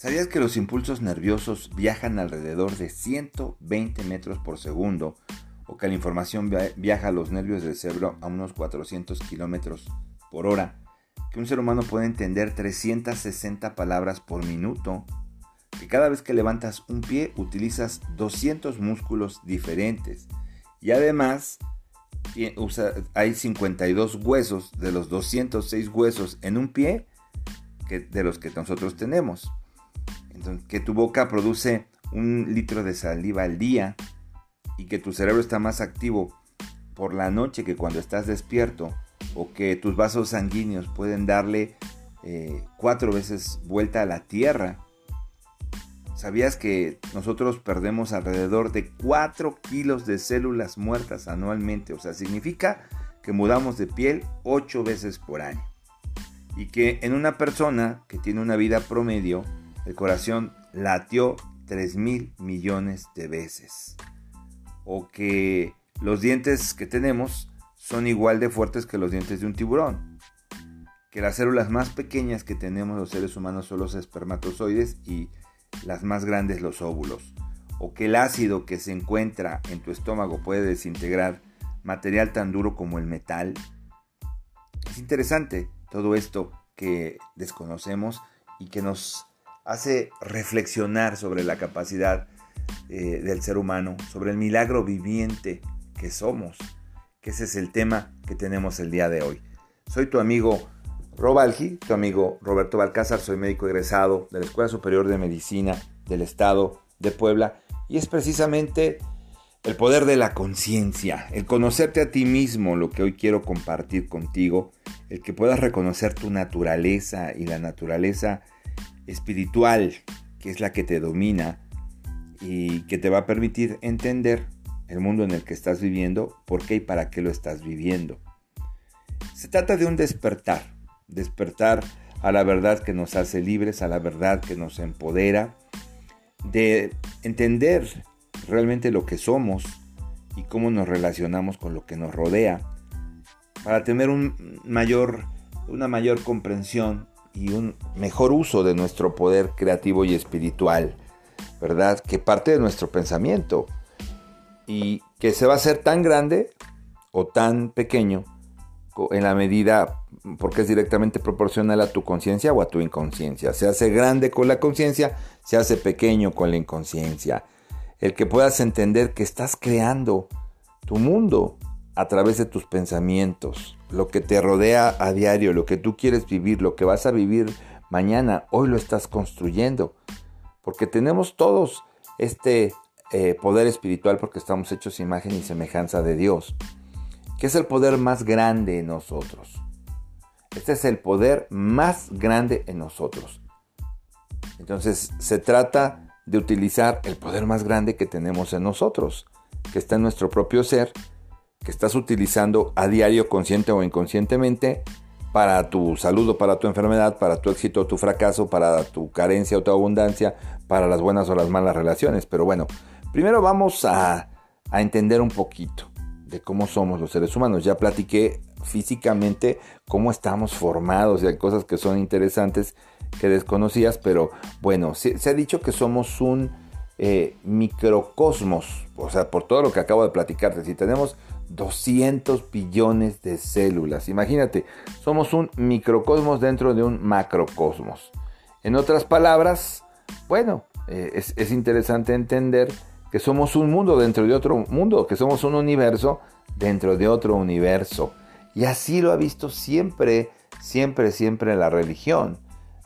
¿Sabías que los impulsos nerviosos viajan alrededor de 120 metros por segundo o que la información viaja a los nervios del cerebro a unos 400 kilómetros por hora? Que un ser humano puede entender 360 palabras por minuto? Que cada vez que levantas un pie utilizas 200 músculos diferentes y además hay 52 huesos de los 206 huesos en un pie que, de los que nosotros tenemos que tu boca produce un litro de saliva al día y que tu cerebro está más activo por la noche que cuando estás despierto o que tus vasos sanguíneos pueden darle eh, cuatro veces vuelta a la tierra. ¿Sabías que nosotros perdemos alrededor de 4 kilos de células muertas anualmente? O sea, significa que mudamos de piel 8 veces por año. Y que en una persona que tiene una vida promedio, el corazón latió 3 mil millones de veces. O que los dientes que tenemos son igual de fuertes que los dientes de un tiburón. Que las células más pequeñas que tenemos los seres humanos son los espermatozoides y las más grandes los óvulos. O que el ácido que se encuentra en tu estómago puede desintegrar material tan duro como el metal. Es interesante todo esto que desconocemos y que nos hace reflexionar sobre la capacidad eh, del ser humano, sobre el milagro viviente que somos, que ese es el tema que tenemos el día de hoy. Soy tu amigo Robalgi, tu amigo Roberto Balcázar, soy médico egresado de la Escuela Superior de Medicina del Estado de Puebla y es precisamente el poder de la conciencia, el conocerte a ti mismo, lo que hoy quiero compartir contigo, el que puedas reconocer tu naturaleza y la naturaleza espiritual, que es la que te domina y que te va a permitir entender el mundo en el que estás viviendo, por qué y para qué lo estás viviendo. Se trata de un despertar, despertar a la verdad que nos hace libres, a la verdad que nos empodera, de entender realmente lo que somos y cómo nos relacionamos con lo que nos rodea, para tener un mayor, una mayor comprensión y un mejor uso de nuestro poder creativo y espiritual, ¿verdad? Que parte de nuestro pensamiento y que se va a hacer tan grande o tan pequeño en la medida porque es directamente proporcional a tu conciencia o a tu inconsciencia. Se hace grande con la conciencia, se hace pequeño con la inconsciencia. El que puedas entender que estás creando tu mundo a través de tus pensamientos, lo que te rodea a diario, lo que tú quieres vivir, lo que vas a vivir mañana, hoy lo estás construyendo. Porque tenemos todos este eh, poder espiritual porque estamos hechos imagen y semejanza de Dios, que es el poder más grande en nosotros. Este es el poder más grande en nosotros. Entonces se trata de utilizar el poder más grande que tenemos en nosotros, que está en nuestro propio ser que estás utilizando a diario, consciente o inconscientemente, para tu salud o para tu enfermedad, para tu éxito o tu fracaso, para tu carencia o tu abundancia, para las buenas o las malas relaciones. Pero bueno, primero vamos a, entender un poquito de cómo somos los seres humanos. Ya platiqué físicamente cómo estamos formados y hay cosas que son interesantes que desconocías, pero bueno, se, ha dicho que somos un eh, microcosmos, o sea, por todo lo que acabo de platicarte, si tenemos 200 billones de células. Imagínate, somos un microcosmos dentro de un macrocosmos. En otras palabras, bueno, eh, es, es, interesante entender que somos un mundo dentro de otro mundo, que somos un universo dentro de otro universo. Y así lo ha visto siempre, siempre, siempre la religión,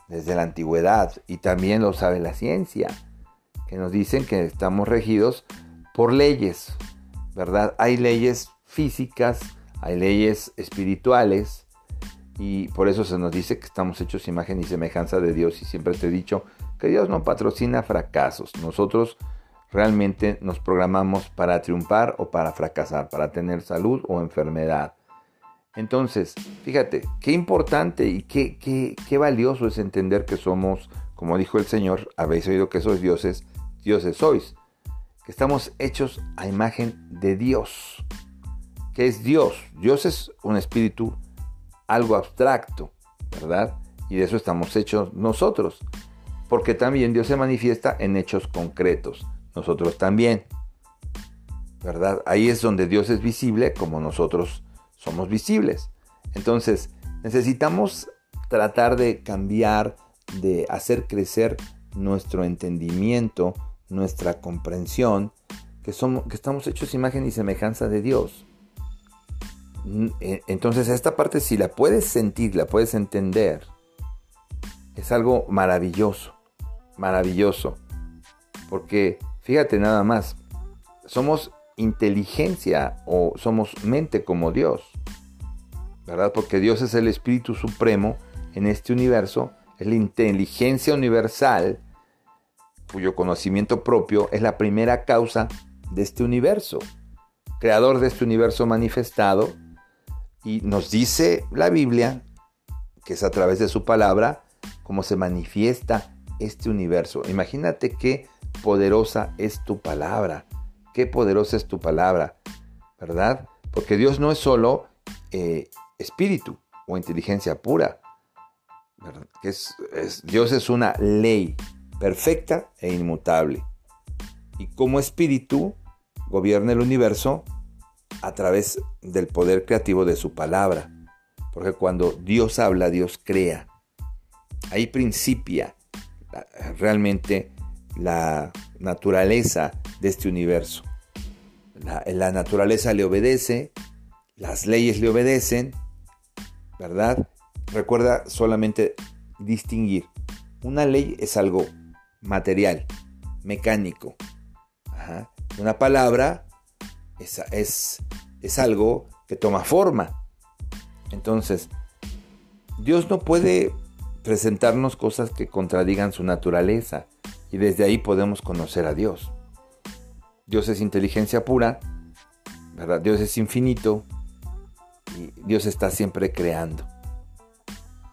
desde la antigüedad, y también lo sabe la ciencia, que nos dicen que estamos regidos por leyes, ¿verdad? Hay leyes físicas, hay leyes espirituales y por eso se nos dice que estamos hechos imagen y semejanza de Dios y siempre te he dicho que Dios no patrocina fracasos. Nosotros realmente nos programamos para triunfar o para fracasar, para tener salud o enfermedad. Entonces, fíjate, qué importante y qué, qué, qué valioso es entender que somos, como dijo el Señor, habéis oído que sois dioses, dioses sois, que estamos hechos a imagen de Dios que es Dios. Dios es un espíritu algo abstracto, ¿verdad? Y de eso estamos hechos nosotros. porque también Dios se manifiesta en hechos concretos. Nosotros también. ¿Verdad? Ahí es donde Dios es visible como nosotros somos visibles. Entonces, necesitamos tratar de cambiar, de hacer crecer nuestro entendimiento, nuestra comprensión, que, somos, que estamos hechos imagen y semejanza de Dios. E, entonces esta parte si la puedes sentir, la puedes entender, es algo maravilloso, maravilloso. Porque fíjate nada más, somos inteligencia o somos mente como Dios. ¿Verdad? Porque Dios es el Espíritu Supremo en este universo, es la inteligencia universal cuyo conocimiento propio es la primera causa de este universo, creador de este universo manifestado, y nos dice la Biblia, que es a través de su palabra, cómo se manifiesta este universo. Imagínate qué poderosa es tu palabra, qué poderosa es tu palabra, ¿verdad? Porque Dios no es solo eh, espíritu o inteligencia pura. Dios es una ley perfecta e inmutable. Y como espíritu gobierna el universo a través del poder creativo de su palabra. Porque cuando Dios habla, Dios crea. Ahí principia realmente la naturaleza de este universo. La, naturaleza le obedece, las leyes le obedecen, ¿verdad? Recuerda solamente distinguir. Una ley es algo material, mecánico. Una palabra es, es algo que toma forma. Entonces, Dios no puede presentarnos cosas que contradigan su naturaleza y desde ahí podemos conocer a Dios. Dios es inteligencia pura, ¿verdad? Dios es infinito y Dios está siempre creando.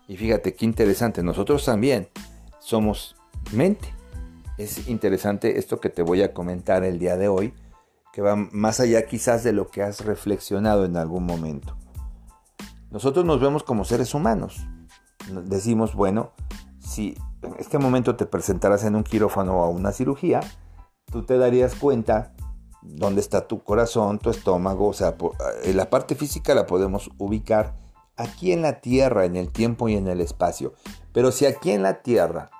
Y fíjate qué interesante, nosotros también somos mente. Es interesante esto que te voy a comentar el día de hoy, que va más allá quizás de lo que has reflexionado en algún momento. Nosotros nos vemos como seres humanos. Decimos, bueno, si en este momento te presentaras en un quirófano o a una cirugía, tú te darías cuenta dónde está tu corazón, tu estómago, o sea, eh, la parte física la podemos ubicar aquí en la Tierra, en el tiempo y en el espacio. Pero si aquí en la Tierra,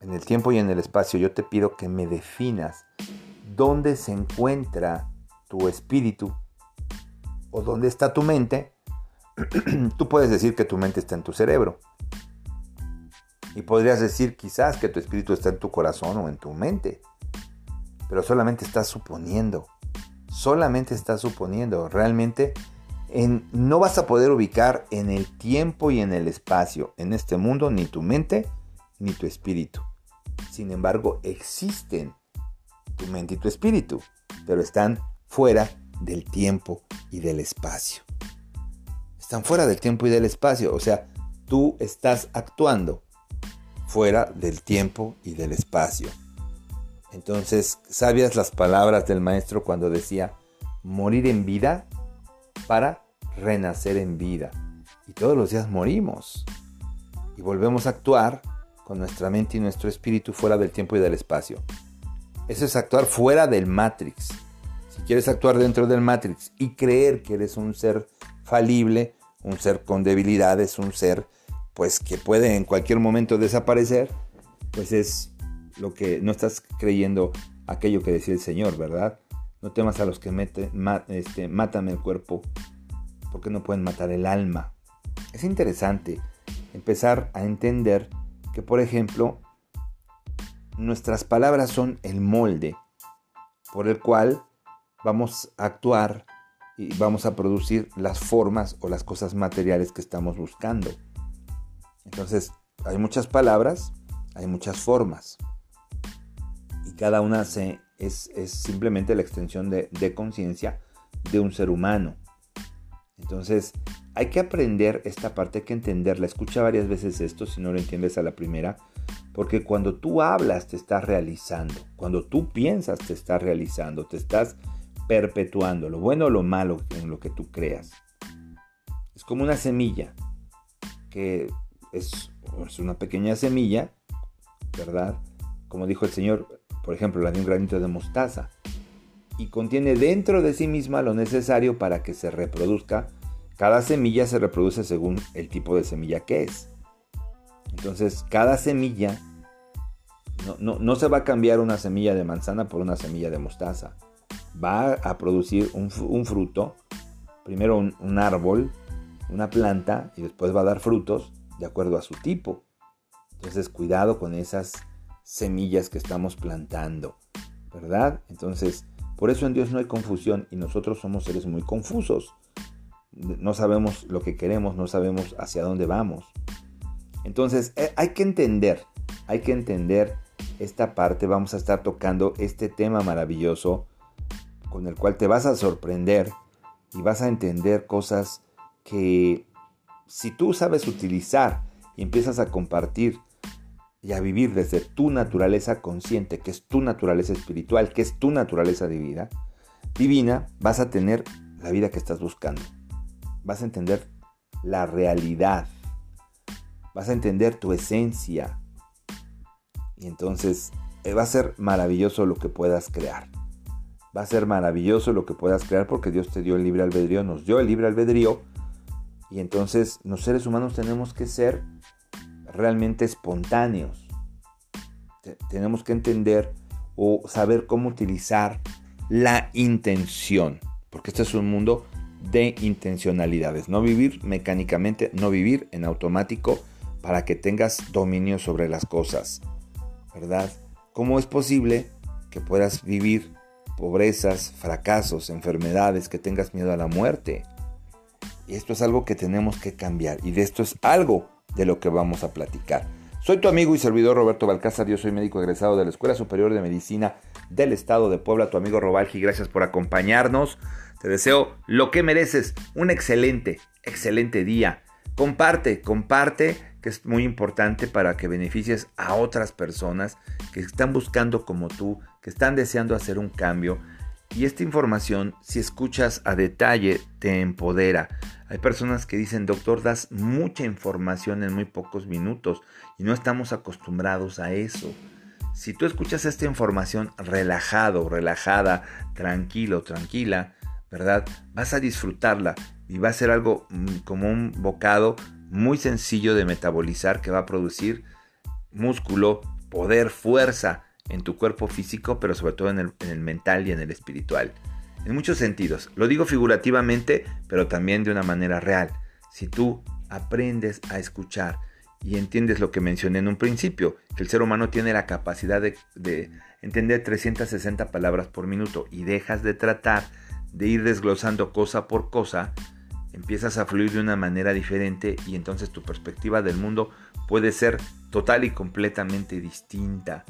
en el tiempo y en el espacio, yo te pido que me definas dónde se encuentra tu espíritu o dónde está tu mente, tú puedes decir que tu mente está en tu cerebro. Y podrías decir quizás que tu espíritu está en tu corazón o en tu mente. Pero solamente estás suponiendo. Solamente estás suponiendo. Realmente no vas a poder ubicar en el tiempo y en el espacio, en este mundo, ni tu mente ni tu espíritu. Sin embargo, existen tu mente y tu espíritu, pero están fuera del tiempo y del espacio. Están fuera del tiempo y del espacio, o sea, tú estás actuando fuera del tiempo y del espacio. Entonces, ¿sabías las palabras del maestro cuando decía, morir en vida para renacer en vida. Y todos los días morimos. Y volvemos a actuar con nuestra mente y nuestro espíritu fuera del tiempo y del espacio. Eso es actuar fuera del Matrix. Si quieres actuar dentro del Matrix y creer que eres un ser falible, un ser con debilidades, un ser pues que puede en cualquier momento desaparecer, pues es lo que no estás creyendo aquello que decía el Señor, ¿verdad? No temas a los que mete, este, matan el cuerpo, porque no pueden matar el alma. Es interesante empezar a entender que, por ejemplo, nuestras palabras son el molde por el cual vamos a actuar y vamos a producir las formas o las cosas materiales que estamos buscando. Entonces, hay muchas palabras, hay muchas formas. Y cada una se es, simplemente la extensión de, de conciencia de un ser humano. Entonces, hay que aprender esta parte, hay que entenderla. Escucha varias veces esto si no lo entiendes a la primera, porque cuando tú hablas te estás realizando, cuando tú piensas te estás realizando, te estás perpetuando, lo bueno o lo malo en lo que tú creas. Es como una semilla, que es, una pequeña semilla ¿verdad? Como dijo el Señor, por ejemplo, la de un granito de mostaza. Y contiene dentro de sí misma lo necesario para que se reproduzca. Cada semilla se reproduce según el tipo de semilla que es. Entonces, cada semilla, no, se va a cambiar una semilla de manzana por una semilla de mostaza. Va a producir un, fruto, primero un árbol, una planta, y después va a dar frutos de acuerdo a su tipo. Entonces, cuidado con esas semillas que estamos plantando, ¿verdad? Entonces, por eso en Dios no hay confusión y nosotros somos seres muy confusos. No sabemos lo que queremos, no sabemos hacia dónde vamos. Entonces, eh, hay que entender, hay que entender esta parte. Vamos a estar tocando este tema maravilloso con el cual te vas a sorprender y vas a entender cosas que si tú sabes utilizar y empiezas a compartir y a vivir desde tu naturaleza consciente, que es tu naturaleza espiritual, que es tu naturaleza divina, divina, vas a tener la vida que estás buscando. Vas a entender la realidad. Vas a entender tu esencia. Y entonces eh, va a ser maravilloso lo que puedas crear. Va a ser maravilloso lo que puedas crear porque Dios te dio el libre albedrío, nos dio el libre albedrío. Y entonces los seres humanos tenemos que ser realmente espontáneos. tenemos que entender o saber cómo utilizar la intención, porque este es un mundo de intencionalidades, no vivir mecánicamente, no vivir en automático para que tengas dominio sobre las cosas, ¿verdad? ¿Cómo es posible que puedas vivir pobrezas, fracasos, enfermedades, que tengas miedo a la muerte? Y esto es algo que tenemos que cambiar y de esto es algo de lo que vamos a platicar. Soy tu amigo y servidor Roberto Balcázar, yo soy médico egresado de la Escuela Superior de Medicina del Estado de Puebla, tu amigo Robalgi, gracias por acompañarnos. Te deseo lo que mereces, un excelente, excelente día. Comparte, comparte, que es muy importante para que beneficies a otras personas que están buscando como tú, que están deseando hacer un cambio. Y esta información, si escuchas a detalle, te empodera. Hay personas que dicen, doctor, das mucha información en muy pocos minutos y no estamos acostumbrados a eso. Si tú escuchas esta información relajado, relajada, tranquilo, tranquila, ¿verdad? Vas a disfrutarla y va a ser algo mm, como un bocado muy sencillo de metabolizar que va a producir músculo, poder, fuerza en tu cuerpo físico, pero sobre todo en el, en el mental y en el espiritual en muchos sentidos. Lo digo figurativamente, pero también de una manera real. Si tú aprendes a escuchar y entiendes lo que mencioné en un principio, que el ser humano tiene la capacidad de, entender 360 palabras por minuto y dejas de tratar de ir desglosando cosa por cosa, empiezas a fluir de una manera diferente y entonces tu perspectiva del mundo puede ser total y completamente distinta.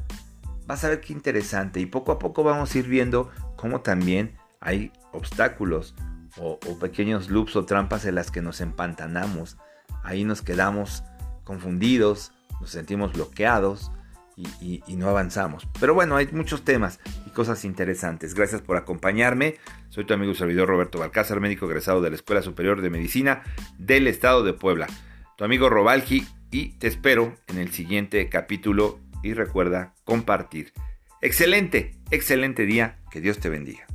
Vas a ver qué interesante y poco a poco vamos a ir viendo cómo también hay obstáculos o, pequeños loops o trampas en las que nos empantanamos. Ahí nos quedamos confundidos, nos sentimos bloqueados y, no avanzamos. Pero bueno, hay muchos temas y cosas interesantes. Gracias por acompañarme. Soy tu amigo y servidor Roberto Balcázar, médico egresado de la Escuela Superior de Medicina del Estado de Puebla. Tu amigo Robalgi y te espero en el siguiente capítulo y recuerda compartir. Excelente, excelente día. Que Dios te bendiga.